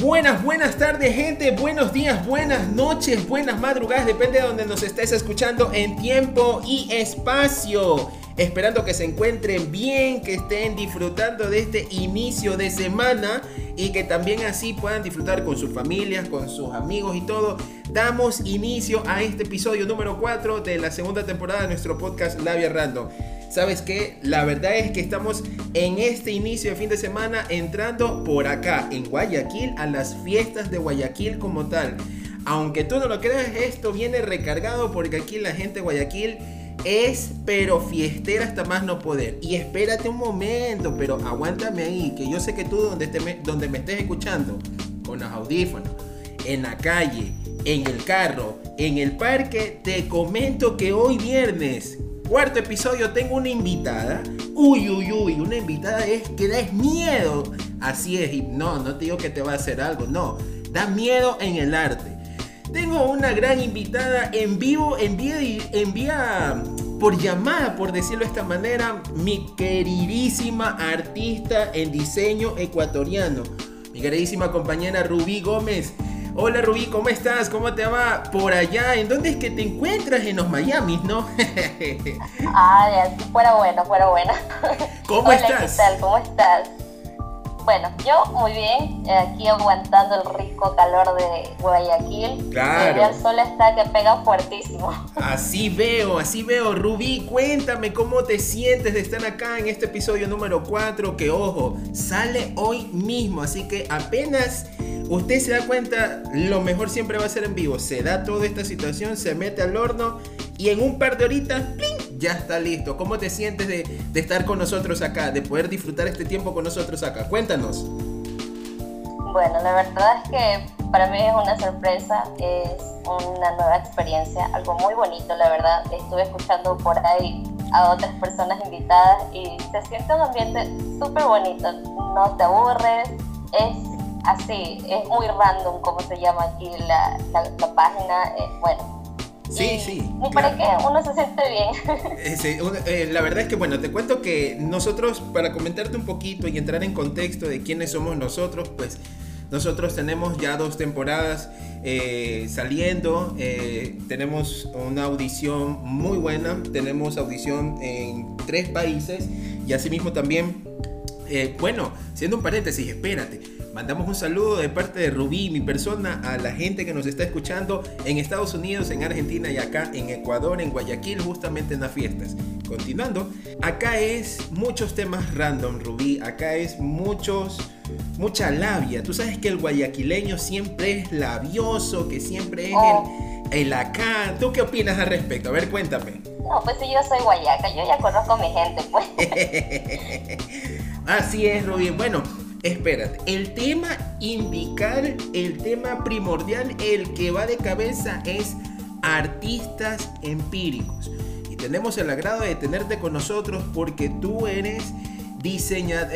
Buenas, buenas tardes gente, buenos días, buenas noches, buenas madrugadas, depende de donde nos estés escuchando en tiempo y espacio. Esperando que se encuentren bien, que estén disfrutando de este inicio de semana y que también así puedan disfrutar con sus familias, con sus amigos y todo. Damos inicio a este episodio número 4 de la segunda temporada de nuestro podcast Labia Random. ¿Sabes qué? La verdad es que estamos en este inicio de fin de semana entrando por acá, en Guayaquil, a las fiestas de Guayaquil como tal. Aunque tú no lo creas, esto viene recargado porque aquí la gente de Guayaquil es pero fiestera hasta más no poder. Y espérate un momento, pero aguántame ahí, que yo sé que tú donde, donde me estés escuchando, con los audífonos, en la calle, en el carro, en el parque, te comento que hoy viernes Cuarto episodio, tengo una invitada. Uy, uy, uy, una invitada es que da miedo. Así es, y no, no te digo que te va a hacer algo, no. Da miedo en el arte. Tengo una gran invitada en vivo, en vía, en vía por llamada, por decirlo de esta manera, mi queridísima artista en diseño ecuatoriano, mi queridísima compañera Rubí Gómez. Hola Rubí, ¿cómo estás? ¿Cómo te va por allá? ¿En dónde es que te encuentras? En los Miami, ¿no? ah, fuera bueno, fuera bueno. ¿Cómo estás? ¿Qué tal? ¿Cómo estás? Bueno, yo muy bien, aquí aguantando el rico calor de Guayaquil. Claro. El sol está que pega fuertísimo. Así veo, así veo. Rubí, cuéntame cómo te sientes de estar acá en este episodio número 4, que ojo, sale hoy mismo, así que apenas usted se da cuenta, lo mejor siempre va a ser en vivo. Se da toda esta situación, se mete al horno y en un par de horitas, ya está listo. ¿Cómo te sientes de, estar con nosotros acá, de poder disfrutar este tiempo con nosotros acá? Cuéntanos. Bueno, la verdad es que para mí es una sorpresa, es una nueva experiencia, algo muy bonito, la verdad. Estuve escuchando por ahí a otras personas invitadas y se siente un ambiente súper bonito. No te aburres, es así, es muy random como se llama aquí la, la, página. Eh, bueno, Sí, sí. Y para qué uno se siente bien. Eh, eh, la verdad es que, bueno, te cuento que nosotros, para comentarte un poquito y entrar en contexto de quiénes somos nosotros, pues nosotros tenemos ya dos temporadas saliendo, tenemos una audición muy buena, tenemos audición en tres países y asimismo también, bueno, siendo un paréntesis, espérate, Mandamos un saludo de parte de Rubí, mi persona, a la gente que nos está escuchando en Estados Unidos, en Argentina y acá en Ecuador, en Guayaquil, justamente en las fiestas. Continuando, acá es muchos temas random, Rubí. Acá es muchos, mucha labia. Tú sabes que el guayaquileño siempre es labioso, que siempre es el, el acá. ¿Tú qué opinas al respecto? A ver, cuéntame. No, pues si yo soy guayaca, yo ya conozco a mi gente, pues. Así es, Rubí. Bueno, espérate, el tema indicar, el tema primordial, el que va de cabeza es artistas empíricos. Y tenemos el agrado de tenerte con nosotros porque tú eres diseñador...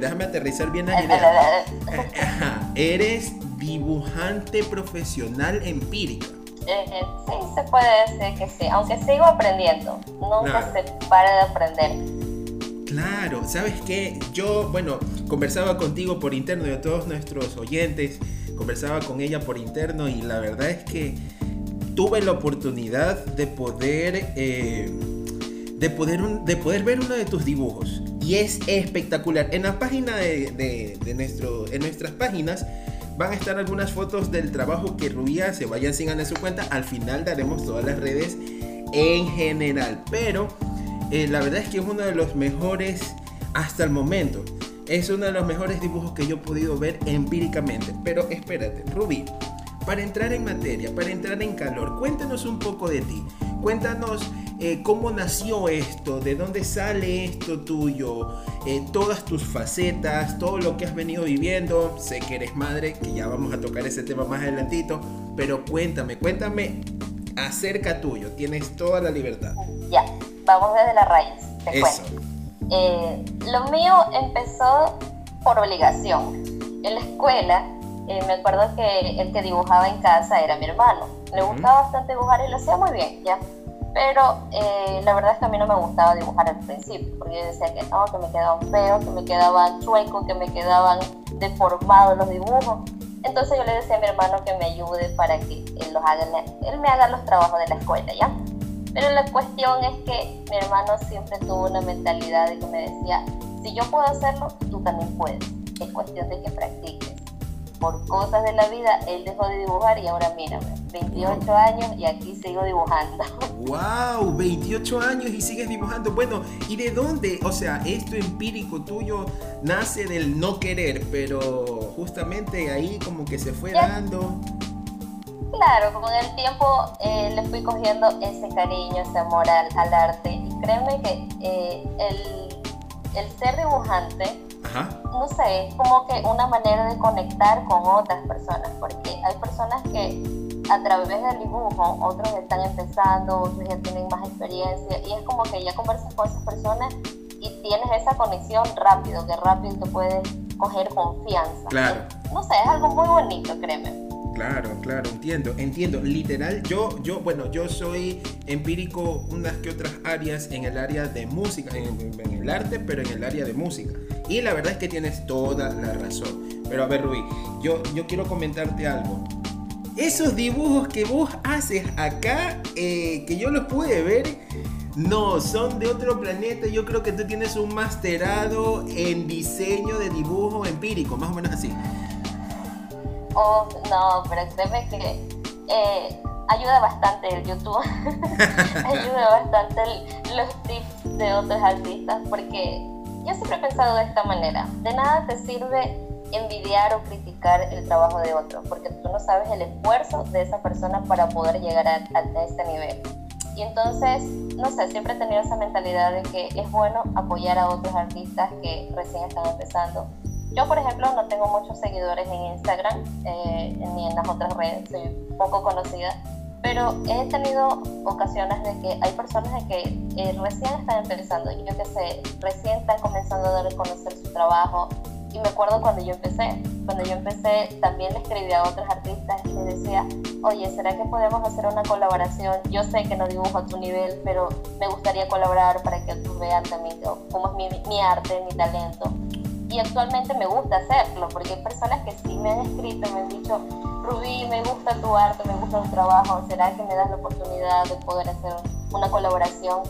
déjame aterrizar bien la idea. Eres dibujante profesional empírica. sí, se puede decir que sí, aunque sigo aprendiendo, nunca se para de aprender. Claro, ¿sabes qué? Yo, bueno, conversaba contigo por interno y a todos nuestros oyentes, conversaba con ella por interno y la verdad es que tuve la oportunidad de poder, eh, de poder, de poder ver uno de tus dibujos y es espectacular. En la página de, nuestro, en nuestras páginas van a estar algunas fotos del trabajo que Rubí hace, vayan sigan en su cuenta, al final daremos todas las redes en general, pero eh, la verdad es que es uno de los mejores hasta el momento. Es uno de los mejores dibujos que yo he podido ver empíricamente. Pero espérate, Rubí, para entrar en materia, para entrar en calor, cuéntanos un poco de ti. Cuéntanos eh, cómo nació esto, de dónde sale esto tuyo, eh, todas tus facetas, todo lo que has venido viviendo. Sé que eres madre, que ya vamos a tocar ese tema más adelantito, pero cuéntame, cuéntame acerca tuyo. Tienes toda la libertad. Ya vamos desde la raíz, te cuento. Eh, lo mío empezó por obligación. En la escuela, eh, me acuerdo que el que dibujaba en casa era mi hermano. Le gustaba bastante dibujar y lo hacía muy bien, ¿ya? pero eh, la verdad es que a mí no me gustaba dibujar al principio, porque yo decía que no, que me quedaban feos, que me quedaban chuecos, que me quedaban deformados los dibujos. Entonces yo le decía a mi hermano que me ayude para que él, los haga, él me haga los trabajos de la escuela, ¿ya? Pero la cuestión es que mi hermano siempre tuvo una mentalidad de que me decía, si yo puedo hacerlo, tú también puedes. Es cuestión de que practiques. Por cosas de la vida, él dejó de dibujar y ahora mírame, 28 años y aquí sigo dibujando. ¡Wow! 28 años y sigues dibujando. Bueno, ¿y de dónde? O sea, esto empírico tuyo nace del no querer, pero justamente ahí como que se fue dando. Claro, con el tiempo eh, le fui cogiendo ese cariño, ese amor al, arte. Y créeme que eh, el, el, ser dibujante, no sé, es como que una manera de conectar con otras personas, porque hay personas que a través del dibujo, otros están empezando, otros ya tienen más experiencia, y es como que ya conversas con esas personas y tienes esa conexión rápido, que rápido te puedes coger confianza. Claro. no sé, es algo muy bonito, créeme. Claro, claro, entiendo, entiendo. Literal, yo, yo, bueno, yo soy empírico unas que otras áreas en el área de música, en, el arte, pero en el área de música. Y la verdad es que tienes toda la razón. Pero a ver, Rubí, yo, yo quiero comentarte algo. Esos dibujos que vos haces acá, eh, que yo los pude ver, no, son de otro planeta. Yo creo que tú tienes un masterado en diseño de dibujo empírico, más o menos así. Oh, no, pero créeme que eh, ayuda bastante el YouTube. ayuda bastante los tips de otros artistas porque yo siempre he pensado de esta manera. De nada te sirve envidiar o criticar el trabajo de otro, porque tú no sabes el esfuerzo de esa persona para poder llegar a, a, este nivel. Y entonces, no sé, siempre he tenido esa mentalidad de que es bueno apoyar a otros artistas que recién están empezando, yo, por ejemplo, no tengo muchos seguidores en Instagram eh, ni en las otras redes, soy poco conocida, pero he tenido ocasiones de que hay personas de que eh, recién están empezando, yo que sé, recién están comenzando a dar a conocer su trabajo. Y me acuerdo cuando yo empecé, cuando yo empecé también le escribí a otros artistas y les decía, oye, ¿será que podemos hacer una colaboración? Yo sé que no dibujo a tu nivel, pero me gustaría colaborar para que otros vean también cómo es mi arte, mi talento y actualmente me gusta hacerlo, porque hay personas que sí me han escrito, me han dicho, Rubí, me gusta tu arte, me gusta tu trabajo, ¿será que me das la oportunidad de poder hacer una colaboración?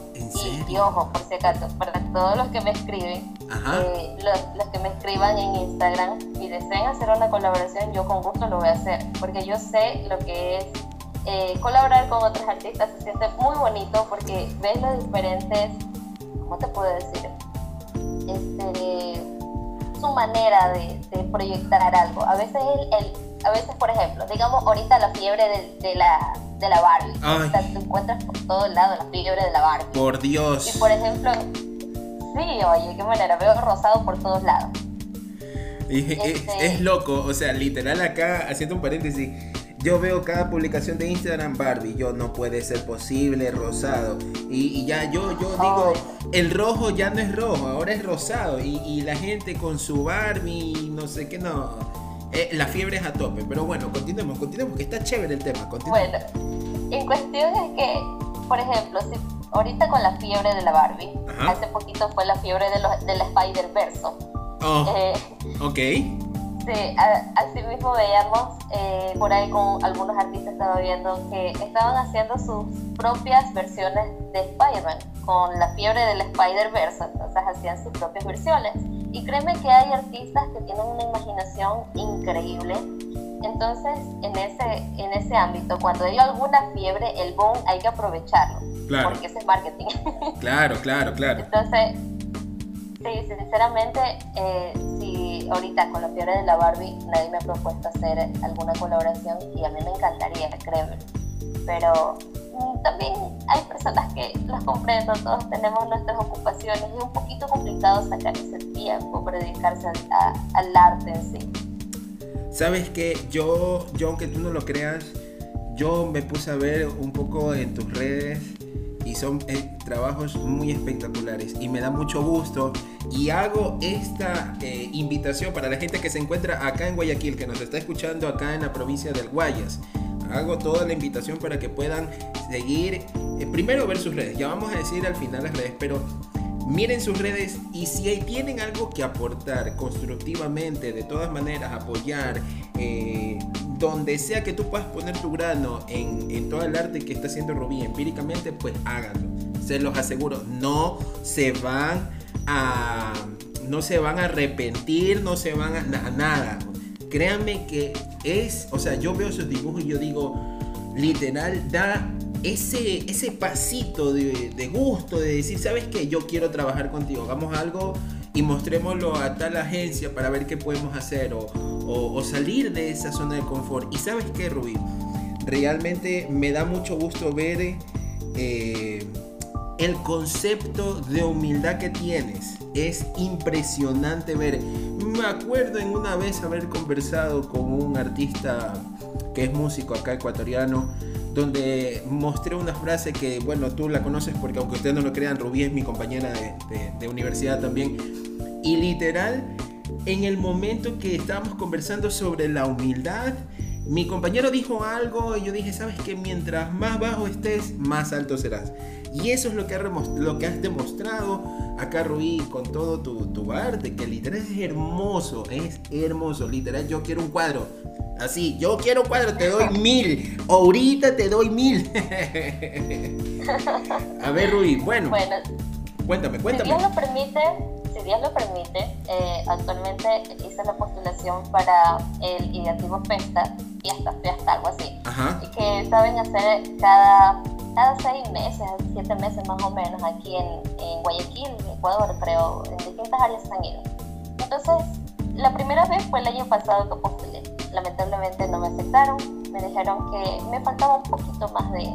Y, ojo, por si acaso, para todos los que me escriben, eh, los, que me escriban en Instagram y deseen hacer una colaboración, yo con gusto lo voy a hacer, porque yo sé lo que es eh, colaborar con otros artistas, se siente muy bonito porque ves los diferentes, ¿cómo te puedo decir? Este, su manera de, proyectar algo. A veces, el, a veces, por ejemplo, digamos ahorita la fiebre de, la, de la Barbie. O sea, te encuentras por todos lados la fiebre de la Barbie. Por Dios. Y por ejemplo, sí, oye, qué manera, veo rosado por todos lados. Este es, loco, o sea, literal acá, haciendo un paréntesis, yo veo cada publicación de Instagram Barbie, yo no puede ser posible, rosado. Y, ya yo, yo digo, el rojo ya no es rojo, ahora es rosado. Y, la gente con su Barbie, no sé qué, no. Eh, la fiebre es a tope. Pero bueno, continuemos, continuemos, que está chévere el tema. Bueno, en cuestión es que, por ejemplo, si ahorita con la fiebre de la Barbie, hace poquito fue la fiebre de, los, de la Spider-Verso. Oh, eh, ok Sí, así mismo veíamos eh, por ahí con algunos artistas estaba viendo que estaban haciendo sus propias versiones de Spider-Man con la fiebre del Spider-Verse, entonces hacían sus propias versiones. Y créeme que hay artistas que tienen una imaginación increíble. Entonces, en ese, en ese ámbito, cuando hay alguna fiebre, el boom hay que aprovecharlo. Claro. Porque ese es marketing. Claro, claro, claro. Entonces, sí, sinceramente, eh, ahorita con la fiebre de la Barbie nadie me ha propuesto hacer alguna colaboración y a mí me encantaría, créeme. Pero mm, también hay personas que los comprendo, todos tenemos nuestras ocupaciones y es un poquito complicado sacar ese tiempo para dedicarse al arte en sí. Sabes que yo, yo, aunque tú no lo creas, yo me puse a ver un poco en tus redes y son eh, trabajos muy espectaculares y me da mucho gusto y hago esta eh, invitación para la gente que se encuentra acá en Guayaquil, que nos está escuchando acá en la provincia del Guayas. hago toda la invitación para que puedan seguir, eh, primero ver sus redes, ya vamos a decir al final las redes, pero miren sus redes y si tienen algo que aportar constructivamente, de todas maneras, apoyar, eh, donde sea que tú puedas poner tu grano en, todo el arte que está haciendo Rubí empíricamente, pues háganlo. Se los aseguro, no se van a no se van a arrepentir, no se van a, nada. Créanme que es, o sea, yo veo esos dibujos y yo digo, literal, da ese, ese pasito de, gusto, de decir, ¿sabes qué? Yo quiero trabajar contigo, hagamos algo y mostrémoslo a tal agencia para ver qué podemos hacer o, salir de esa zona de confort. Y sabes qué, Rubí, realmente me da mucho gusto ver eh, el concepto de humildad que tienes. Es impresionante ver. Me acuerdo en una vez haber conversado con un artista que es músico acá ecuatoriano donde mostré una frase que, bueno, tú la conoces porque aunque ustedes no lo crean, Rubí es mi compañera de, universidad también. Y literal, en el momento que estábamos conversando sobre la humildad, mi compañero dijo algo y yo dije, sabes que mientras más bajo estés, más alto serás. Y eso es lo que, lo que has demostrado acá, Rubí, con todo tu, tu arte, que literal es hermoso, es hermoso. Literal, yo quiero un cuadro Así, yo quiero cuadro, te doy mil. Ahorita te doy mil. A ver, Rui, bueno. Bueno, cuéntame, cuéntame. Si Dios lo permite, si Dios lo permite, eh, actualmente hice la postulación para el ideativo Festa, fiesta, fiesta, algo así. Ajá. Y que saben hacer cada, cada seis meses, siete meses más o menos, aquí en, en Guayaquil, Ecuador, creo, en distintas áreas han ido. Entonces, la primera vez fue el año pasado que postulé. Lamentablemente no me aceptaron, me dijeron que me faltaba un poquito más de,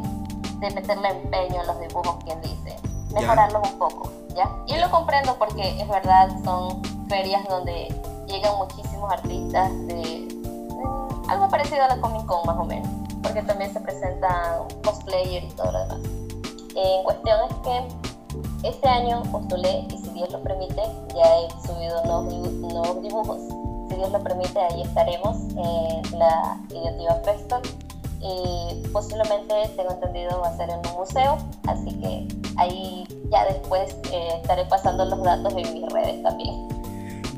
de meterle empeño en los dibujos, quien dice, mejorarlos un poco, ¿ya? Y lo comprendo porque es verdad, son ferias donde llegan muchísimos artistas de, algo parecido a la Comic Con más o menos, porque también se presentan cosplayers y todo lo demás. En cuestión es que este año postulé y si Dios lo permite, ya he subido nuevos dibujos si Dios lo permite, ahí estaremos en la Ideativa Festo. Y posiblemente, tengo entendido, va a ser en un museo, así que ahí ya después eh, estaré pasando los datos en mis redes también.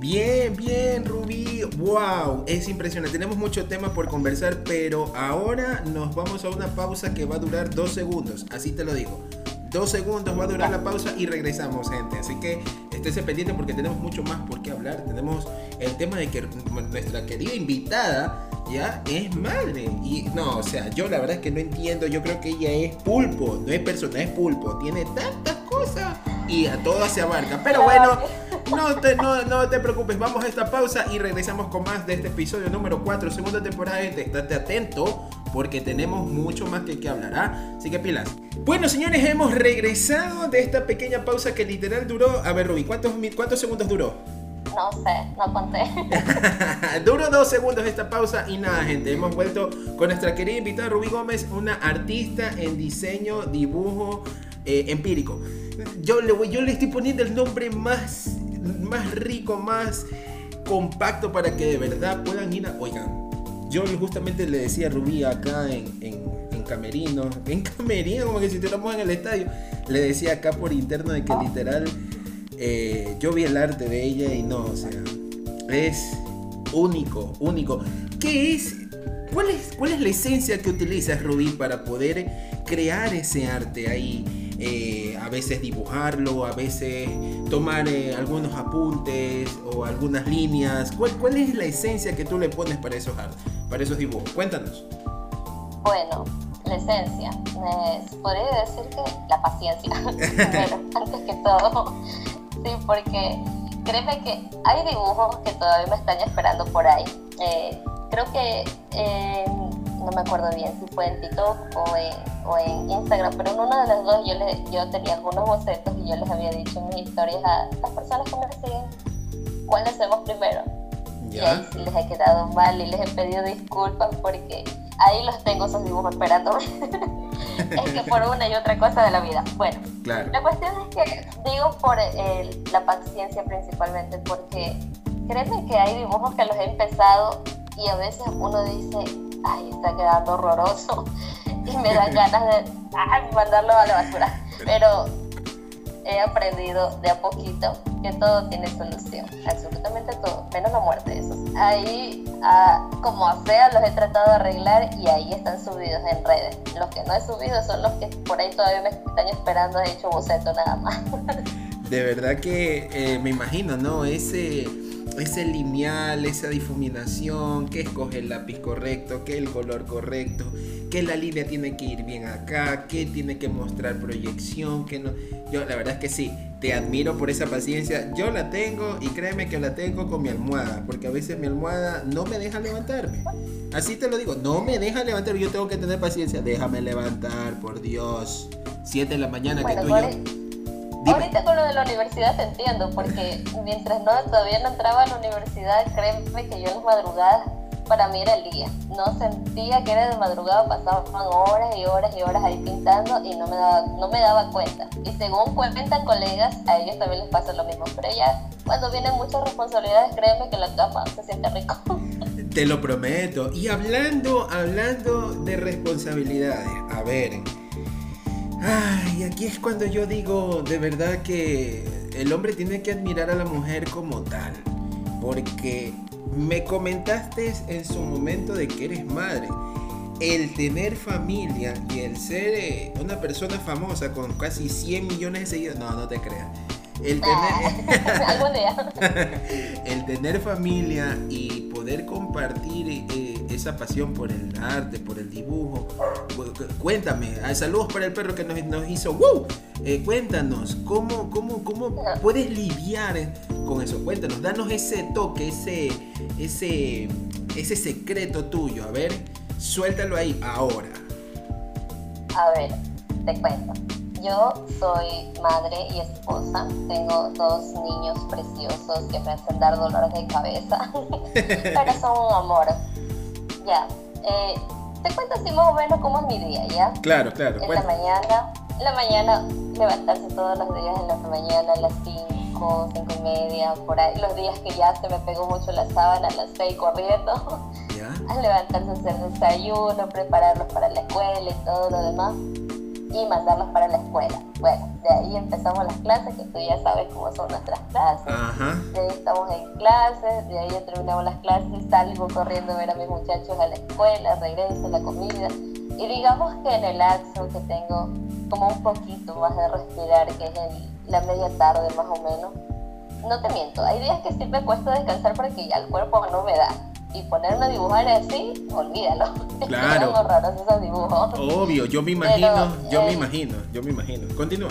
Bien, bien, Rubí. Wow, es impresionante. Tenemos mucho tema por conversar, pero ahora nos vamos a una pausa que va a durar dos segundos. Así te lo digo. Dos segundos va a durar la pausa y regresamos, gente. Así que estése pendiente porque tenemos mucho más por qué hablar. Tenemos el tema de que nuestra querida invitada ya es madre. Y no, o sea, yo la verdad es que no entiendo. Yo creo que ella es pulpo, no es persona, es pulpo. Tiene tantas cosas y a todas se abarca. Pero bueno, no te, no, no te preocupes. Vamos a esta pausa y regresamos con más de este episodio número 4, segunda temporada. Gente, estate atento porque tenemos mucho más que, que hablar. ¿ah? Así que pilas. Bueno, señores, hemos regresado de esta pequeña pausa que literal duró. A ver, Ruby, ¿cuántos, cuántos segundos duró? No sé, no conté. Duró dos segundos esta pausa y nada, gente. Hemos vuelto con nuestra querida invitada Rubí Gómez, una artista en diseño, dibujo eh, empírico. Yo le, yo le estoy poniendo el nombre más, más rico, más compacto para que de verdad puedan ir a. Oigan, yo justamente le decía a Rubí acá en, en, Camerino, en Camerino, como que si estuviéramos en el estadio, le decía acá por interno de que literal eh, yo vi el arte de ella y no, o sea, es único, único. ¿Qué es? ¿Cuál es, cuál es la esencia que utilizas, Rubí, para poder crear ese arte ahí? Eh, a veces dibujarlo, a veces tomar eh, algunos apuntes o algunas líneas. ¿Cuál, ¿Cuál, es la esencia que tú le pones para esos, para esos dibujos? Cuéntanos. Bueno, la esencia. podría decir que la paciencia, pero antes que todo. Sí, porque créeme que hay dibujos que todavía me están esperando por ahí. Eh, creo que no me acuerdo bien si fue en TikTok o en, o en Instagram, pero en uno de los dos yo, le, yo tenía algunos bocetos y yo les había dicho en mis historias a las personas que me siguen cuál hacemos primero. Y ahí sí les he quedado mal y les he pedido disculpas porque ahí los tengo esos dibujos esperando. es que por una y otra cosa de la vida. Bueno, la cuestión es que digo por la paciencia principalmente porque créeme que hay dibujos que los he empezado y a veces uno dice, ay, está quedando horroroso y me dan ganas de mandarlo a la basura. Pero he aprendido de a poquito que todo tiene solución, absolutamente todo, menos la muerte, eso. Ahí, ah, como sea, los he tratado de arreglar y ahí están subidos en redes. Los que no he subido son los que por ahí todavía me están esperando, he hecho boceto nada más. De verdad que eh, me imagino, ¿no? Ese ese lineal, esa difuminación, que escoge el lápiz correcto, que el color correcto, que la línea tiene que ir bien acá, que tiene que mostrar proyección, que no. Yo la verdad es que sí, te admiro por esa paciencia. Yo la tengo y créeme que la tengo con mi almohada, porque a veces mi almohada no me deja levantarme. Así te lo digo, no me deja levantarme, yo tengo que tener paciencia. Déjame levantar, por Dios. 7 de la mañana que tú y yo Ahorita con lo de la universidad te entiendo, porque mientras no todavía no entraba a la universidad, créeme que yo en las madrugadas para mí era el día. No sentía que era de madrugada, pasaban horas y horas y horas ahí pintando y no me daba, no me daba cuenta. Y según cuentan colegas, a ellos también les pasa lo mismo. Pero ya cuando vienen muchas responsabilidades, créeme que la cama se siente rico. Te lo prometo. Y hablando, hablando de responsabilidades, a ver, Ay, aquí es cuando yo digo de verdad que el hombre tiene que admirar a la mujer como tal. Porque me comentaste en su momento de que eres madre. El tener familia y el ser eh, una persona famosa con casi 100 millones de seguidores, no, no te creas. El tener, el tener familia y poder compartir eh, esa pasión por el arte, por el dibujo. Cuéntame, ah, saludos para el perro que nos, nos hizo. ¡Woo! Eh, cuéntanos, ¿cómo, cómo, ¿cómo puedes lidiar con eso? Cuéntanos, danos ese toque, ese, ese, ese secreto tuyo. A ver, suéltalo ahí ahora. A ver, te cuento. Yo soy madre y esposa. Tengo dos niños preciosos que me hacen dar dolores de cabeza, pero son un amor. Ya. Eh, te cuento así más o menos cómo es mi día, ¿ya? Claro, claro. En la mañana, en la mañana, levantarse todos los días en la mañana a las 5, 5 y media, por ahí. Los días que ya se me pegó mucho la sábana, a las 6 corriendo. ¿Ya? A levantarse a hacer desayuno, prepararlos para la escuela y todo lo demás y mandarlos para la escuela. Bueno, de ahí empezamos las clases, que tú ya sabes cómo son nuestras clases. De ahí estamos en clases, de ahí ya terminamos las clases, salgo corriendo a ver a mis muchachos a la escuela, regreso la comida. Y digamos que en el lapso que tengo como un poquito más de respirar, que es en la media tarde más o menos, no te miento, hay días que sí me cuesta descansar porque ya el cuerpo no me da y ponerme a dibujar así, olvídalo. Claro. raros esos dibujos. Obvio, yo me imagino, yo me eh, imagino, yo me imagino. Continúa.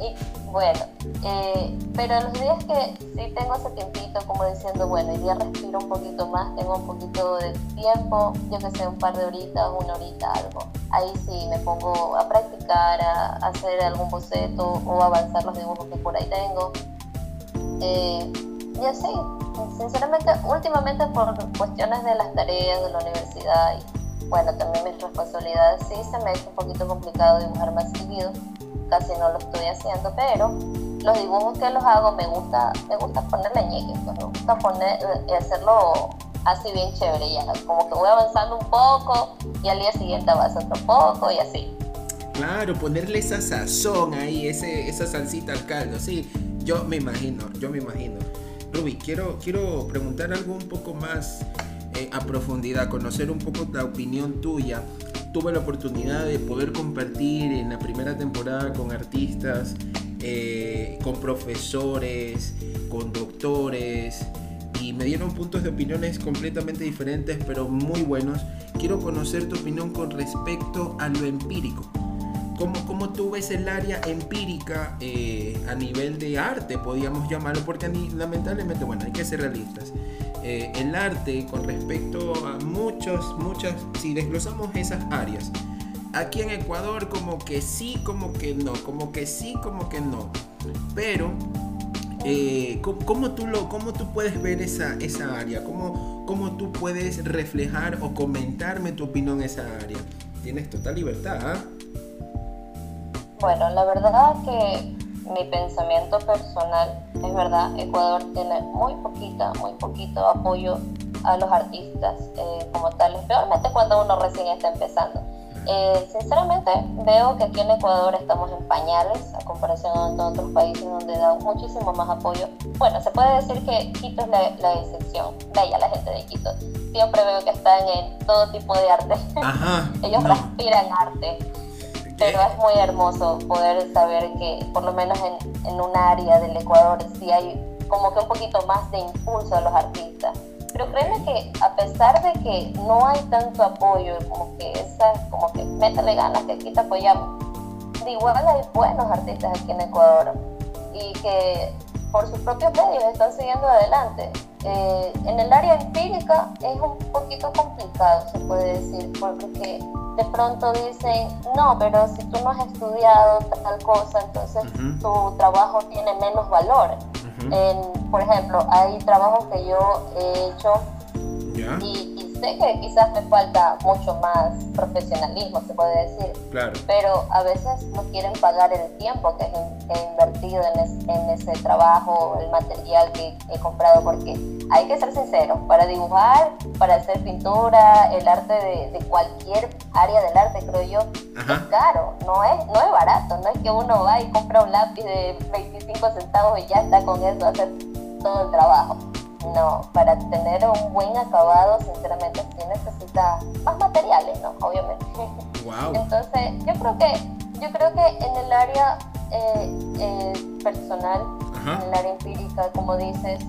Y, bueno, eh, pero los días que sí tengo ese tiempito como diciendo, bueno, y día respiro un poquito más, tengo un poquito de tiempo, yo que sé, un par de horitas, una horita, algo. Ahí sí me pongo a practicar, a, hacer algún boceto o avanzar los dibujos que por ahí tengo. Eh, y así, sinceramente, últimamente por cuestiones de las tareas de la universidad y bueno, también mis responsabilidades, sí se me ha hecho un poquito complicado dibujar más seguido, casi no lo estoy haciendo, pero los dibujos que los hago me gusta, me gusta ponerle ñeque, pues, me gusta poner, y eh, hacerlo así bien chévere, ya, como que voy avanzando un poco y al día siguiente avanzo otro poco y así. Claro, ponerle esa sazón ahí, ese, esa salsita al caldo, sí, yo me imagino, yo me imagino. Ruby, quiero, quiero preguntar algo un poco más eh, a profundidad, conocer un poco la opinión tuya. Tuve la oportunidad de poder compartir en la primera temporada con artistas, eh, con profesores, con doctores, y me dieron puntos de opiniones completamente diferentes, pero muy buenos. Quiero conocer tu opinión con respecto a lo empírico. ¿Cómo, ¿Cómo, tú ves el área empírica eh, a nivel de arte, podríamos llamarlo? Porque lamentablemente, bueno, hay que ser realistas. Eh, el arte con respecto a muchos, muchas, si desglosamos esas áreas, aquí en Ecuador como que sí, como que no, como que sí, como que no. Pero, eh, ¿cómo, tú lo, ¿cómo tú puedes ver esa, esa área? ¿Cómo, ¿Cómo tú puedes reflejar o comentarme tu opinión en esa área? Tienes total libertad, ¿ah? Bueno, la verdad que mi pensamiento personal, es verdad, Ecuador tiene muy poquita, muy poquito apoyo a los artistas eh, como tal, especialmente cuando uno recién está empezando. Eh, sinceramente veo que aquí en Ecuador estamos en pañales a comparación de otros países donde dan muchísimo más apoyo. Bueno, se puede decir que Quito es la, la excepción. Bella la gente de Quito. Siempre veo que están en todo tipo de arte. Ellos respiran arte. Pero es muy hermoso poder saber que por lo menos en, en un área del Ecuador sí hay como que un poquito más de impulso a los artistas pero créeme que a pesar de que no hay tanto apoyo, como que esa, como que métele ganas que aquí te apoyamos, de igual hay buenos artistas aquí en Ecuador y que por sus propios medios están siguiendo adelante. Eh, en el área empírica es un poquito complicado, se puede decir, porque de pronto dicen, no, pero si tú no has estudiado tal cosa, entonces tu trabajo tiene menos valor por ejemplo, hay trabajos que yo he hecho y, sé que quizás me falta mucho más profesionalismo, se puede decir. Pero a veces no quieren pagar el tiempo que he, invertido en, ese trabajo, el material que he comprado, porque hay que ser sincero, para dibujar, para hacer pintura, el arte de, cualquier área del arte, creo yo, es caro, no es, no es barato, no es que uno va y compra un lápiz de 25 centavos y ya está con eso hacer todo el trabajo. No, para tener un buen acabado, sinceramente, sí necesita más materiales, ¿no? Obviamente. Entonces, yo creo que, yo creo que en el área eh, eh, personal, en el área empírica, como dices,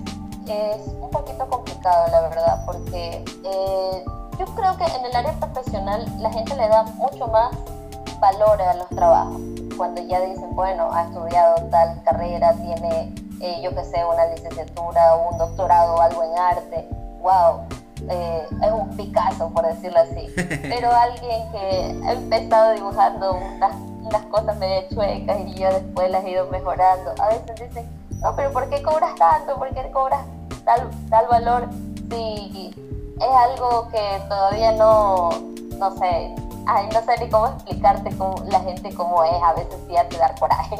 es un poquito complicado, la verdad, porque eh, yo creo que en el área profesional la gente le da mucho más valor a los trabajos. Cuando ya dicen, bueno, ha estudiado tal carrera, tiene eh, yo que sé, una licenciatura o un doctorado o algo en arte, wow, eh, es un Picasso, por decirlo así. Pero alguien que ha empezado dibujando unas, unas cosas medio chuecas y yo después las he ido mejorando, a veces dicen, no, pero ¿por qué cobras tanto? ¿Por qué cobras tal, tal valor? Si es algo que todavía no, no sé, Ay, no sé ni cómo explicarte cómo, la gente cómo es, a veces sí hace dar coraje.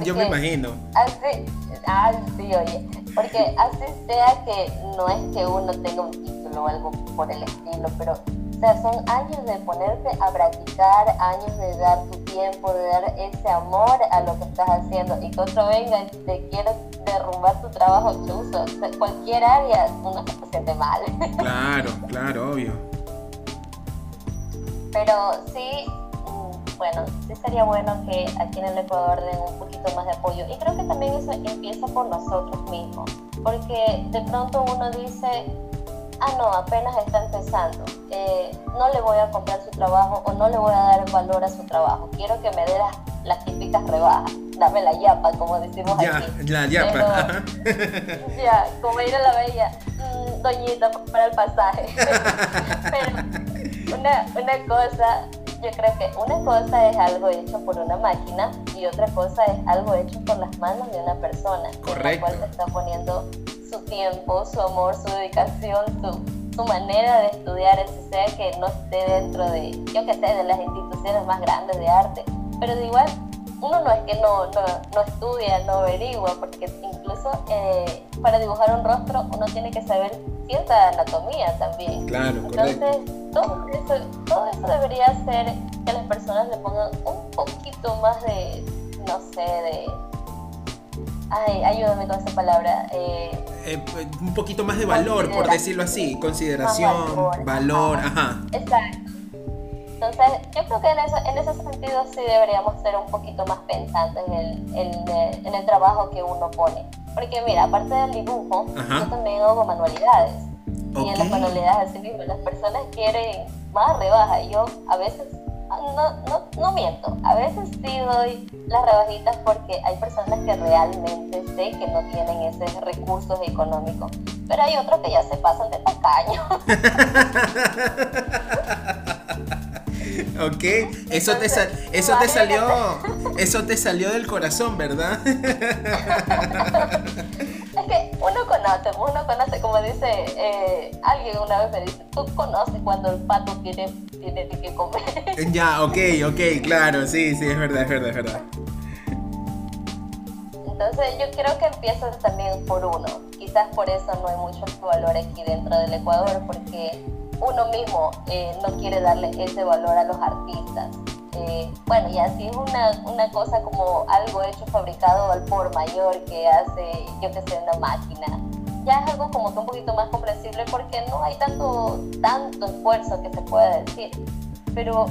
Yo me imagino. Así, ah, sí, oye, porque así sea que no es que uno tenga un título o algo por el estilo, pero o sea, son años de ponerte a practicar, años de dar tu tiempo, de dar ese amor a lo que estás haciendo y que otro venga y te quiere derrumbar tu trabajo chuzo. cualquier área uno se siente mal. Claro, claro, obvio. Pero sí, bueno, sí sería bueno que aquí en el Ecuador den un poquito más de apoyo. Y creo que también eso empieza por nosotros mismos. Porque de pronto uno dice, ah, no, apenas está empezando. Eh, no le voy a comprar su trabajo o no le voy a dar valor a su trabajo. Quiero que me dé las, típicas rebajas. Dame la yapa, como decimos ya, aquí. La yapa. ya, como ir a la bella, mm, doñita, para el pasaje. Pero una, una cosa, yo creo que una cosa es algo hecho por una máquina y otra cosa es algo hecho por las manos de una persona, Correcto. la cual te está poniendo su tiempo, su amor, su dedicación, su, su manera de estudiar, ese sea que no esté dentro de, yo que sé, de las instituciones más grandes de arte. Pero de igual, uno no es que no, no, no estudia, no averigua, porque incluso eh, para dibujar un rostro uno tiene que saber cierta anatomía también. Claro, Entonces, todo eso, todo eso debería hacer que las personas le pongan un poquito más de, no sé, de... Ay, ayúdame con esa palabra. Eh, eh, pues, un poquito más de valor, por decirlo así. Consideración, valor, ajá. Exacto. Entonces, yo creo que en, eso, en ese sentido sí deberíamos ser un poquito más pensantes en el, en el trabajo que uno pone. Porque mira, aparte del dibujo, yo también hago manualidades. Y en las manualidades así mismo, las personas quieren más rebaja. Yo a veces, no, no, no miento, a veces sí doy las rebajitas porque hay personas que realmente sé que no tienen esos recursos económicos. Pero hay otros que ya se pasan de tacaño. Ok, eso te, eso te salió, eso te salió del corazón, ¿verdad? es que uno conoce, uno conoce, como dice eh, alguien una vez me dice, tú conoces cuando el pato tiene, tiene que comer. ya, ok, ok, claro, sí, sí, es verdad, es verdad, es verdad. Entonces yo creo que empieza también por uno. Quizás por eso no hay mucho valor aquí dentro del Ecuador, porque uno mismo eh, no quiere darle ese valor a los artistas. Bueno, y así es una, una cosa como algo hecho, fabricado al por mayor que hace, yo que sé, una máquina. Ya es algo como que un poquito más comprensible porque no hay tanto, tanto esfuerzo que se pueda decir. Pero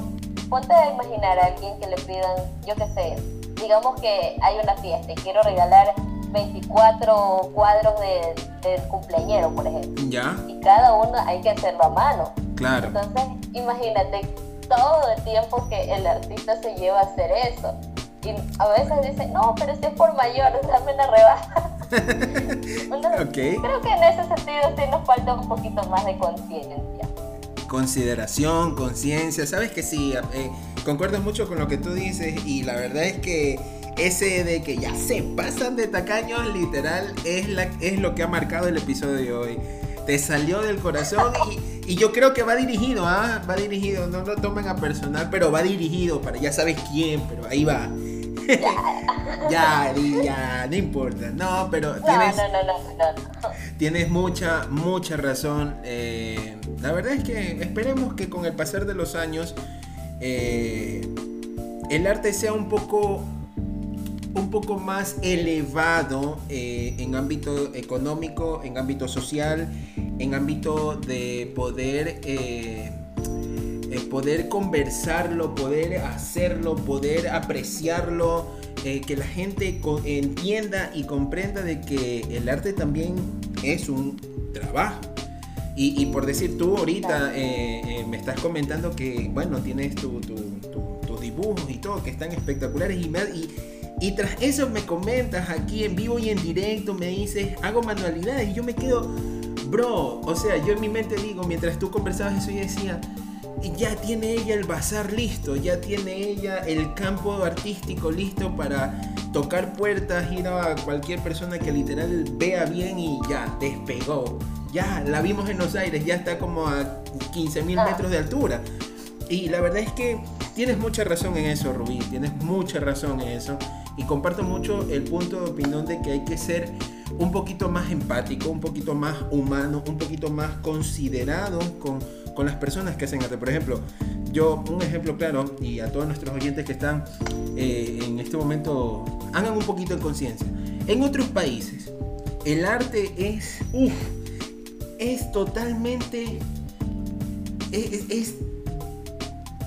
ponte a imaginar a alguien que le pidan, yo que sé, digamos que hay una fiesta y quiero regalar 24 cuadros de, del cumpleañero, por ejemplo. Ya. Y cada uno hay que hacerlo a mano. Claro. Entonces, imagínate todo el tiempo que el artista se lleva a hacer eso. Y a veces dice, no, pero si es por mayor, dame una rebaja. Creo que en ese sentido sí nos falta un poquito más de conciencia. Consideración, conciencia, sabes que sí, eh, concuerdo mucho con lo que tú dices y la verdad es que ese de que ya se pasan de tacaños, literal, es, la, es lo que ha marcado el episodio de hoy. Te salió del corazón y, yo creo que va dirigido, ¿ah? Va dirigido, no lo tomen a personal, pero va dirigido para ya sabes quién, pero ahí va. ya, ya, no importa. No, pero tienes, tienes mucha, mucha razón. Eh, la verdad es que esperemos que con el pasar de los años eh, el arte sea un poco un poco más elevado eh, en ámbito económico, en ámbito social, en ámbito de poder, eh, eh, poder conversarlo, poder hacerlo, poder apreciarlo, que la gente entienda y comprenda de que el arte también es un trabajo. Y, por decir, tú ahorita me estás comentando que, bueno, tienes tus dibujos y todo, que están espectaculares y, y y tras eso me comentas aquí en vivo y en directo, me dices, hago manualidades y yo me quedo, bro, o sea, yo en mi mente digo, mientras tú conversabas eso, yo decía, ya tiene ella el bazar listo, ya tiene ella el campo artístico listo para tocar puertas, ir a cualquier persona que literal vea bien y ya, despegó. Ya, la vimos en los aires, ya está como a 15 mil metros de altura. Y la verdad es que tienes mucha razón en eso, Rubí, tienes mucha razón en eso y comparto mucho el punto de opinión de que hay que ser un poquito más empático, un poquito más humano, un poquito más considerado con, con las personas que hacen arte. Por ejemplo, yo, un ejemplo claro, y a todos nuestros oyentes que están eh, en este momento, hagan un poquito de conciencia. En otros países, el arte es, uff, es totalmente, es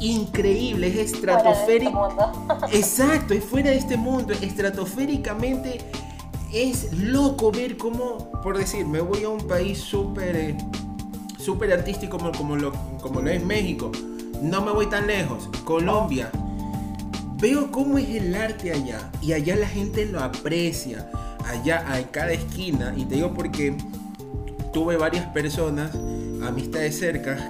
increíble, es estratosférico. Este Exacto, es fuera de este mundo, estratosféricamente es loco ver cómo, por decir, me voy a un país súper eh, súper artístico como, como, lo, como lo es México, no me voy tan lejos, Colombia. Veo cómo es el arte allá y allá la gente lo aprecia, allá a cada esquina, y te digo porque tuve varias personas, amistades cercas,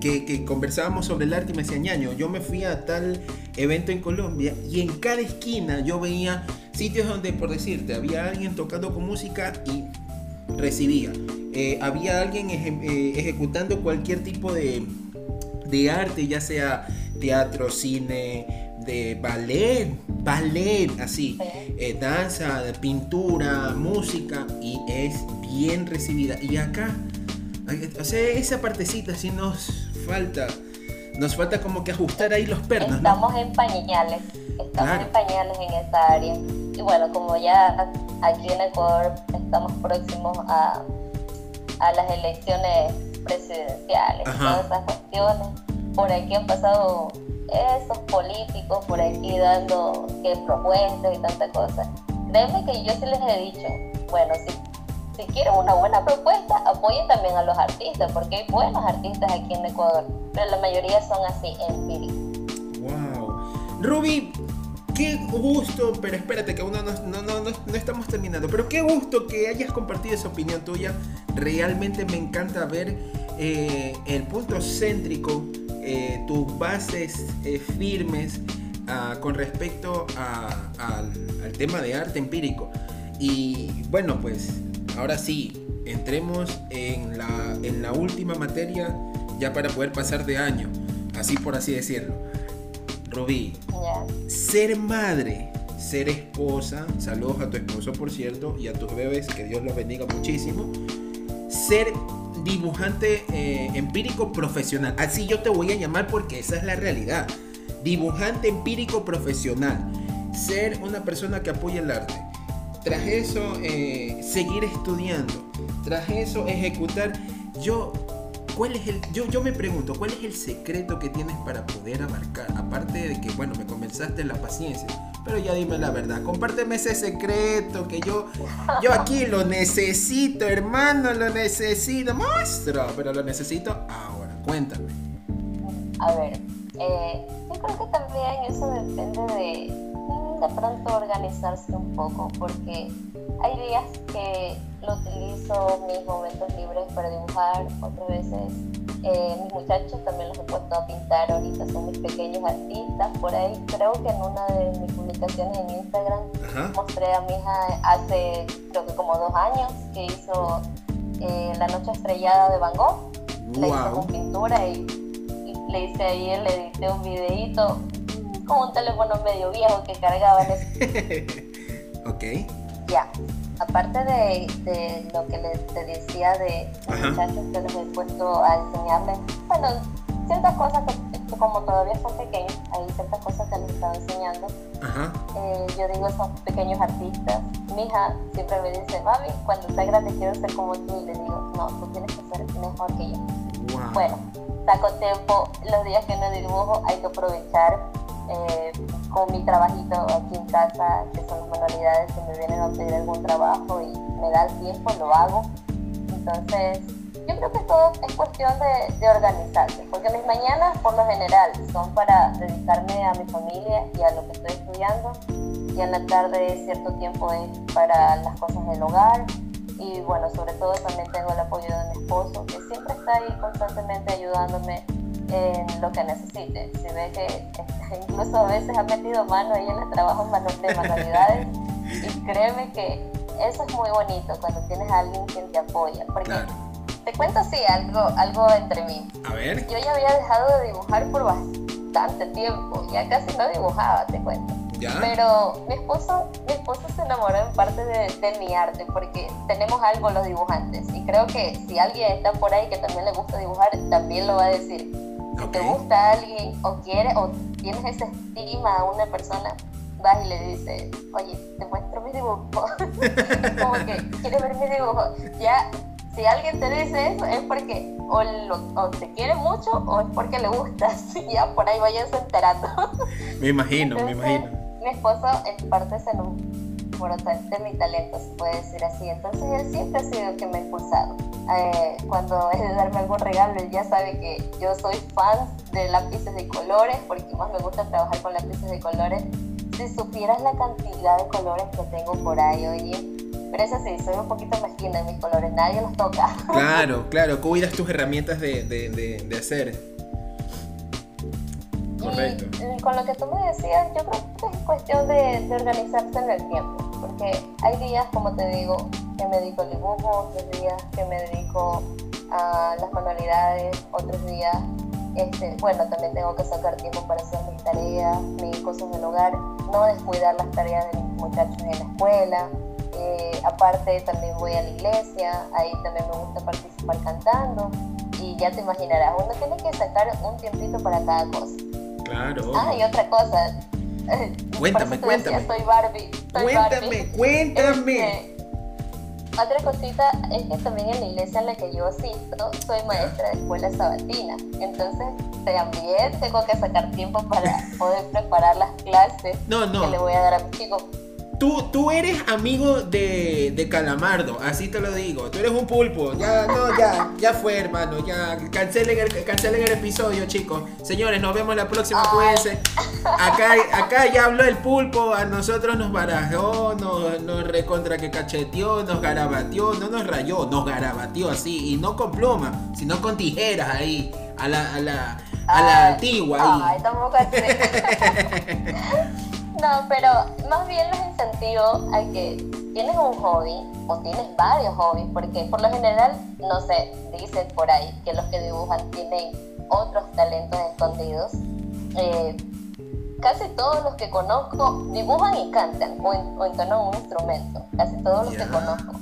que, conversábamos sobre el arte y me decía, ñaño, yo me fui a tal evento en Colombia y en cada esquina yo veía sitios donde, por decirte, había alguien tocando con música y recibía. Eh, había alguien eh, ejecutando cualquier tipo de, de arte, ya sea teatro, cine, de ballet, ballet, así, eh, danza, pintura, música, y es bien recibida. Y acá, o sea, esa partecita sí nos falta. Nos falta como que ajustar ahí los pernos. Estamos en pañales, estamos en pañales en esa área. Y bueno, como ya aquí en Ecuador estamos próximos a, a las elecciones presidenciales, todas esas cuestiones, por aquí han pasado esos políticos por aquí dando que propuestas y tantas cosas. Créeme que yo sí les he dicho, bueno, si si quieren una buena propuesta, apoyen también a los artistas, porque hay buenos artistas aquí en Ecuador, pero la mayoría son así empíricos. Wow. Ruby, qué gusto, pero espérate que aún no, estamos terminando, pero qué gusto que hayas compartido esa opinión tuya. Realmente me encanta ver eh, el punto céntrico, eh, tus bases eh, firmes ah, con respecto al tema de arte empírico. Y bueno, pues ahora sí, entremos en la, en la última materia ya para poder pasar de año, así por así decirlo. Rubí, ser madre, ser esposa, saludos a tu esposo por cierto, y a tus bebés, que Dios los bendiga muchísimo, ser dibujante eh, empírico profesional, así yo te voy a llamar porque esa es la realidad, dibujante empírico profesional, ser una persona que apoya el arte, tras eso eh, seguir estudiando, tras eso ejecutar, yo ¿Cuál es el, yo, yo me pregunto, ¿cuál es el secreto que tienes para poder abarcar? Aparte de que, bueno, me comenzaste la paciencia, pero ya dime la verdad, compárteme ese secreto que yo, yo aquí lo necesito, hermano, lo necesito, monstruo, pero lo necesito ahora, cuéntame. A ver, eh, yo creo que también eso depende de de pronto organizarse un poco, porque hay días que lo utilizo mis momentos libres para dibujar, otras veces eh, mis muchachos también los he puesto a pintar ahorita, son mis pequeños artistas. Por ahí creo que en una de mis publicaciones en Instagram mostré a mi hija hace creo que como dos años que hizo eh, La Noche Estrellada de Van Gogh. Le hice con pintura y, le hice ahí, le edité un videito con un teléfono medio viejo que cargaba en ese. ok. Ya aparte de, de, lo que les te decía de los muchachos que les he puesto a enseñarles, bueno, ciertas cosas que, como todavía son pequeños, hay ciertas cosas que les estaba enseñando. Eh, yo digo, son pequeños artistas. Mi hija siempre me dice, mami, cuando sea grande quiero ser como tú. Y le digo, no, tú tienes que ser mejor que yo. Bueno, saco tiempo, los días que no dibujo hay que aprovechar eh, con mi trabajito aquí en casa, que son las manualidades que me vienen a pedir algún trabajo y me da el tiempo, lo hago. Entonces, yo creo que todo es cuestión de, de, organizarse, porque mis mañanas por lo general son para dedicarme a mi familia y a lo que estoy estudiando, y en la tarde cierto tiempo es para las cosas del hogar, y bueno, sobre todo también tengo el apoyo de mi esposo, que siempre está ahí constantemente ayudándome en lo que necesite. Si ve que incluso a veces ha metido mano ahí en el trabajo de manualidades y créeme que eso es muy bonito cuando tienes a alguien quien te apoya. Porque te cuento así algo, algo entre mí. A ver. Yo ya había dejado de dibujar por bastante tiempo, ya casi no dibujaba, te cuento. Pero mi esposo, mi esposo se enamoró en parte de, de, mi arte porque tenemos algo los dibujantes y creo que si alguien está por ahí que también le gusta dibujar, también lo va a decir si te gusta alguien o quieres o tienes esa estima a una persona, vas y le dices, oye, te muestro mis dibujos. como que quieres ver mis dibujos. Ya, si alguien te dice eso, es porque o, lo, te quiere mucho o es porque le gustas. ya por ahí vayas enterando. me imagino, me imagino. Mi esposo en parte se enamoró de mi talento, se puede decir así. Entonces él siempre ha sido el que me ha impulsado. Eh, cuando es de darme algún regalo, él ya sabe que yo soy fan de lápices de colores, porque más me gusta trabajar con lápices de colores. Si supieras la cantidad de colores que tengo por ahí, oye, pero eso sí, soy un poquito mezquina en mis colores, nadie los toca. Claro, claro, cuidas tus herramientas de, de, de, hacer. Correcto. Y, con lo que tú me decías, yo creo que es cuestión de, de organizarse en el tiempo, porque hay días, como te digo, que me dedico al dibujo, otros días que me dedico a las manualidades, otros días, este, bueno, también tengo que sacar tiempo para hacer mis tareas, mis cosas del hogar, no descuidar las tareas de mis muchachos en la escuela. Eh, aparte también voy a la iglesia, ahí también me gusta participar cantando y ya te imaginarás, uno tiene que sacar un tiempito para cada cosa. Claro. Ah, y otra cosa. Cuéntame, cuéntame. soy Barbie. cuéntame, cuéntame. Este, otra cosita es que también en la iglesia en la que yo asisto soy maestra de escuela sabatina. Entonces también tengo que sacar tiempo para poder preparar las clases que le voy a dar a mis chicos. Tú, tú eres amigo de, de, Calamardo, así te lo digo. Tú eres un pulpo. Ya, no, ya, ya fue, hermano. Ya, cancelen el, cancelen el episodio, chicos. Señores, nos vemos la próxima, cuídense. Acá, acá ya habló el pulpo, a nosotros nos barajó, nos, nos recontra que cacheteó, nos garabateó, no nos rayó, nos garabateó así. Y no con pluma, sino con tijeras ahí, a la, a la, a la antigua. Ay, tampoco No, pero más bien los incentivo a que tienes un hobby o tienes varios hobbies, porque por lo general, no sé, dicen por ahí que los que dibujan tienen otros talentos escondidos. Eh, casi todos los que conozco dibujan y cantan o, entonan un instrumento, casi todos los que conozco.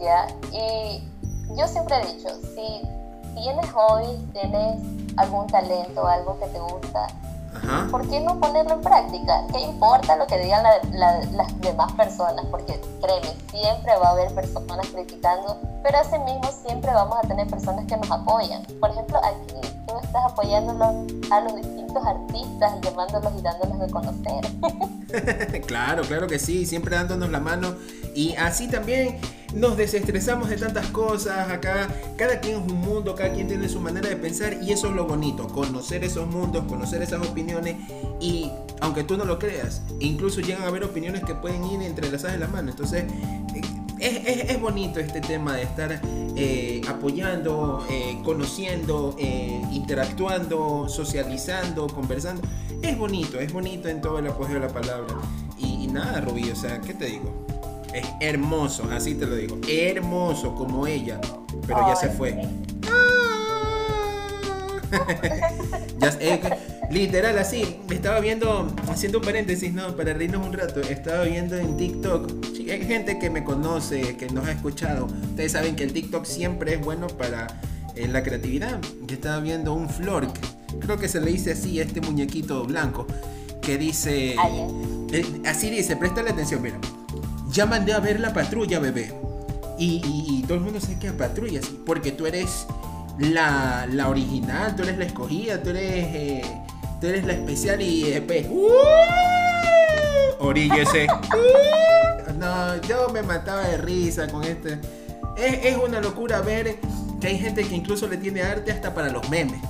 ¿ya? Y yo siempre he dicho, si tienes hobby, tienes algún talento, algo que te gusta, ¿por qué no ponerlo en práctica? ¿Qué importa lo que digan las demás personas? Porque créeme, siempre va a haber personas criticando, pero asimismo siempre vamos a tener personas que nos apoyan. Por ejemplo, aquí tú estás apoyándolos a los distintos artistas, llamándolos y dándolos de conocer. claro, claro que sí, siempre dándonos la mano y así también nos desestresamos de tantas cosas acá. Cada quien es un mundo, cada quien tiene su manera de pensar y eso es lo bonito, conocer esos mundos, conocer esas opiniones y aunque tú no lo creas, incluso llegan a haber opiniones que pueden ir entrelazadas en la mano. Entonces, es, bonito este tema de estar eh, apoyando, eh, conociendo, eh, interactuando, socializando, conversando. Es bonito, es bonito en todo el apoyo de la palabra. Y, y nada, Rubí, o sea, ¿qué te digo? Es hermoso, así te lo digo. Hermoso como ella, pero ya se fue. ya, literal así, estaba viendo, haciendo un paréntesis, no, para reírnos un rato, estaba viendo en TikTok, hay gente que me conoce, que nos ha escuchado, ustedes saben que el TikTok siempre es bueno para eh, la creatividad. Yo estaba viendo un flork, creo que se le dice así a este muñequito blanco, que dice, eh, así dice, la atención, mira, ya mandé a ver la patrulla, bebé. Y, todo el mundo sabe que es patrulla, porque tú eres la, original, tú eres la escogida, tú eres, eh, tú eres la especial y después... ¡Uh! Oríguese. ¡Uh! no, yo me mataba de risa con este. Es, es una locura ver que hay gente que incluso le tiene arte hasta para los memes.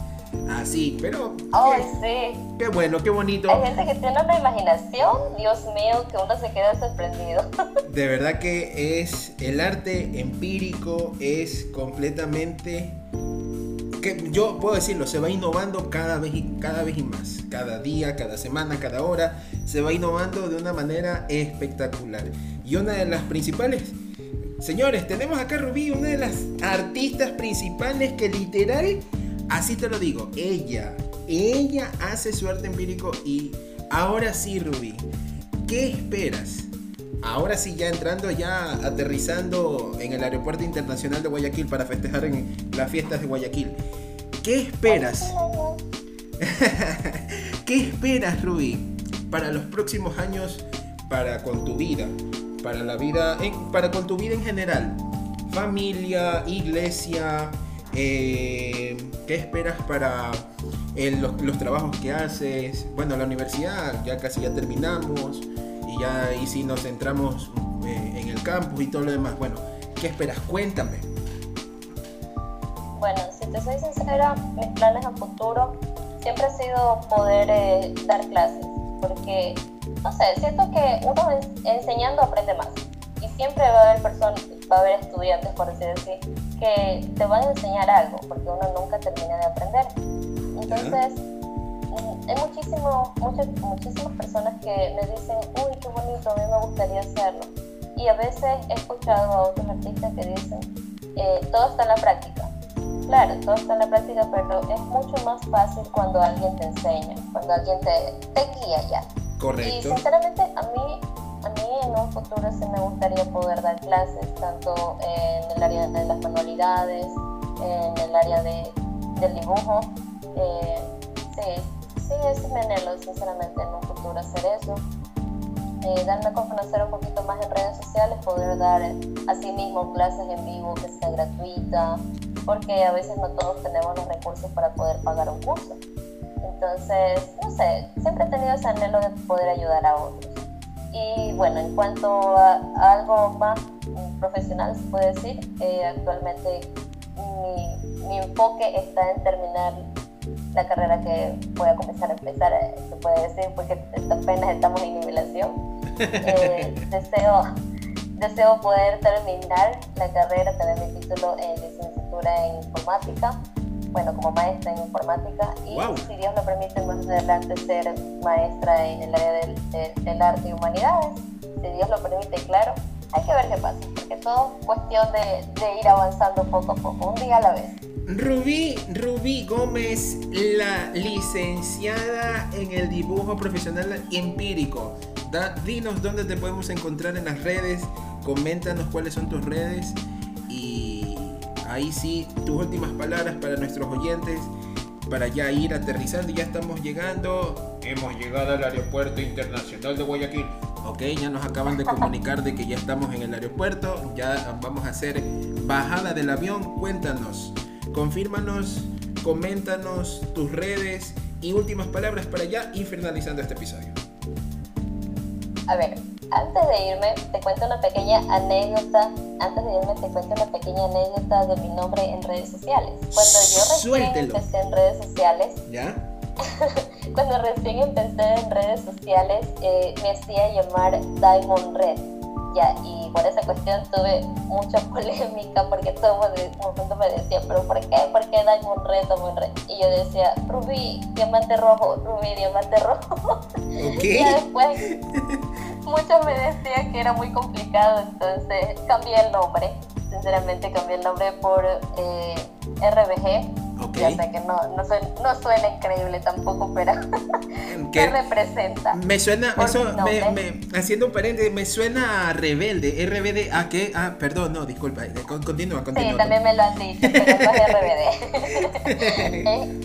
Así, pero. Ay, sí. Qué bueno, qué bonito. Hay gente que tiene una imaginación, Dios mío, que uno se queda sorprendido. De verdad que es. El arte empírico es completamente. Que yo puedo decirlo, se va innovando cada vez y cada vez y más. Cada día, cada semana, cada hora. Se va innovando de una manera espectacular. Y una de las principales. Señores, tenemos acá Rubí, una de las artistas principales que literal Así te lo digo, ella, ella hace su arte empírico y ahora sí, Ruby, ¿qué esperas? Ahora sí, ya entrando, ya aterrizando en el Aeropuerto Internacional de Guayaquil para festejar en las fiestas de Guayaquil. ¿Qué esperas? ¿Qué esperas, Ruby, para los próximos años, para con tu vida, para la vida, para con tu vida en general? Familia, iglesia, eh, ¿Qué esperas para los, trabajos que haces? Bueno, la universidad, ya casi ya terminamos y ya y si nos centramos eh, en el campus y todo lo demás. Bueno, ¿qué esperas? Cuéntame. Bueno, si te soy sincera, mis planes a futuro siempre ha sido poder eh, dar clases, porque, no sé, siento que uno enseñando aprende más y siempre va a haber personas, va a haber estudiantes, por así decir, que te van a enseñar algo, porque uno nunca termina de aprender. Entonces, mm, hay muchísimo, muchas, muchísimas personas que me dicen, uy, qué bonito, a mí me gustaría hacerlo. Y a veces he escuchado a otros artistas que dicen, eh, todo está en la práctica. Claro, todo está en la práctica, pero es mucho más fácil cuando alguien te enseña, cuando alguien te, te guía ya. Correcto. Y sinceramente a mí un futuro sí me gustaría poder dar clases, tanto en el área de las manualidades, en el área de, del dibujo. Eh, sí, sí, es mi anhelo, sinceramente, en un futuro hacer eso. Eh, darme a conocer un poquito más en redes sociales, poder dar así mismo clases en vivo que sean gratuitas, porque a veces no todos tenemos los recursos para poder pagar un curso. Entonces, no sé, siempre he tenido ese anhelo de poder ayudar a otros. Y bueno, en cuanto a, algo más profesional, se puede decir, eh, actualmente mi, enfoque está en terminar la carrera que voy a comenzar a empezar, eh, se puede decir, porque apenas estamos en nivelación. Eh, deseo, deseo poder terminar la carrera, tener mi título en licenciatura en informática bueno, como maestra en informática y si Dios lo permite más adelante ser maestra en el área del, arte y humanidades, si Dios lo permite, claro. hay que ver qué pasa, porque todo es cuestión de, de ir avanzando poco a poco, un día a la vez. Rubí, Rubí Gómez, la licenciada en el dibujo profesional empírico. dinos dónde te podemos encontrar en las redes, coméntanos cuáles son tus redes y ahí sí, tus últimas palabras para nuestros oyentes para ya ir aterrizando. Ya estamos llegando. Hemos llegado al aeropuerto internacional de Guayaquil. Ok, ya nos acaban de comunicar de que ya estamos en el aeropuerto. Ya vamos a hacer bajada del avión. Cuéntanos, confírmanos, coméntanos tus redes y últimas palabras para ya ir finalizando este episodio. A ver, antes de irme, te cuento una pequeña anécdota. Antes de irme, te cuento una pequeña anécdota de mi nombre en redes sociales. Cuando yo recién empecé en redes sociales, ¿ya? cuando recién empecé en redes sociales, eh, me hacía llamar Diamond Red y por esa cuestión tuve mucha polémica porque todo el mundo me decía, pero ¿por qué? ¿Por qué Diamond Red, Diamond Red? Y yo decía, Rubí, diamante rojo, Rubí, diamante rojo. y después muchos me decían que era muy complicado, entonces cambié el nombre. Sinceramente cambié el nombre por eh, RBG ya sé que no, no, suena, no suena increíble tampoco, pero ¿qué representa? Me suena, eso, me, me, haciendo un paréntesis, me suena a rebelde, RBD, ¿a qué? Ah, perdón, no, disculpa, eh, continúa, continúa. Sí, también me lo han dicho, pero no es RBD.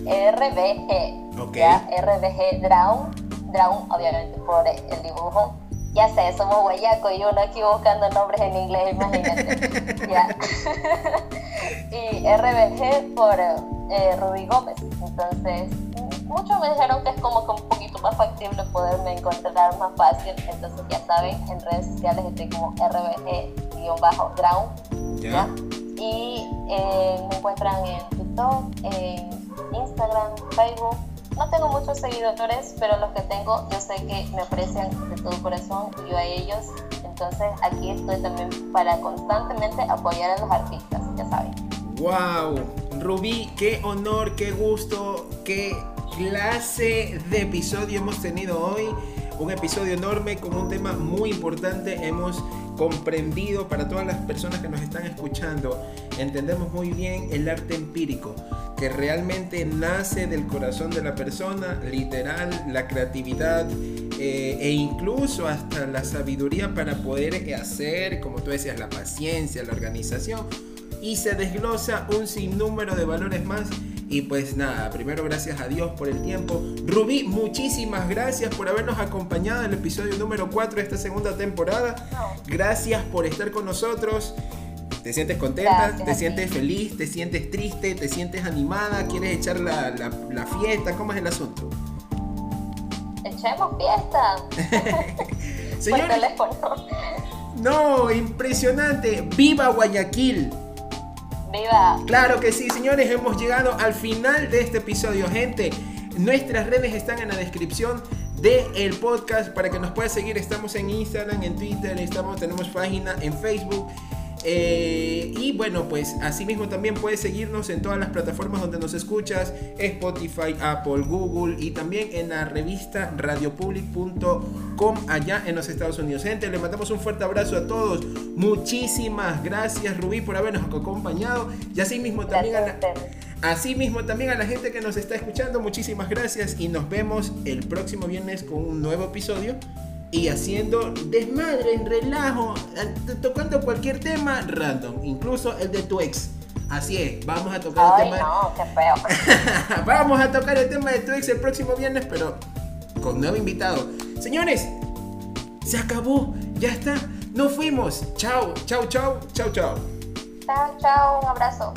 es RBG. Ok. ¿ya? RBG Drown, Drown, obviamente por el dibujo. Ya sé, somos guayaco y uno aquí buscando nombres en inglés, imagínate. ya. y RBG por eh, Rubí Gómez. Entonces, muchos me dijeron que es como que un poquito más factible poderme encontrar más fácil. Entonces, ya saben, en redes sociales estoy como RBG-Ground. ¿Ya? Y eh, me encuentran en TikTok, en Instagram, Facebook. No tengo muchos seguidores, pero los que tengo yo sé que me aprecian de todo corazón y yo a ellos. Entonces aquí estoy también para constantemente apoyar a los artistas, ya saben. ¡Wow! Rubí, qué honor, qué gusto, qué clase de episodio hemos tenido hoy. Un episodio enorme con un tema muy importante. Hemos comprendido para todas las personas que nos están escuchando. Entendemos muy bien el arte empírico, que realmente nace del corazón de la persona, literal, la creatividad eh, e incluso hasta la sabiduría para poder hacer, como tú decías, la paciencia, la organización y se desglosa un sinnúmero de valores más. Y pues nada, primero gracias a Dios por el tiempo. Rubí, muchísimas gracias por habernos acompañado en el episodio número 4 de esta segunda temporada. Gracias por estar con nosotros. ¿Te sientes contenta? ¿Te sientes feliz? ¿Te sientes triste? ¿Te sientes animada? ¿Quieres echar la, la, fiesta? ¿Cómo es el asunto? Echemos fiesta. Señor, No, impresionante. ¡Viva Guayaquil! Claro que sí, señores, hemos llegado al final de este episodio, gente. Nuestras redes están en la descripción del podcast para que nos puedas seguir. Estamos en Instagram, en Twitter, estamos, tenemos página en Facebook. Eh, y bueno, pues asimismo también puedes seguirnos en todas las plataformas donde nos escuchas, Spotify, Apple, Google y también en la revista radiopublic.com allá en los Estados Unidos. Gente, le mandamos un fuerte abrazo a todos. Muchísimas gracias Rubí por habernos acompañado y asimismo también a la... Asimismo también a la gente que nos está escuchando, muchísimas gracias y nos vemos el próximo viernes con un nuevo episodio y haciendo desmadre, en relajo, tocando cualquier tema random, incluso el de tu ex. Así es, vamos a tocar el tema. No, qué feo. vamos a tocar el tema de tu ex el próximo viernes, pero con nuevo invitado. Señores, se acabó, ya está, nos fuimos. Chao, chao, chao, chao, chao. Chao, chao, un abrazo.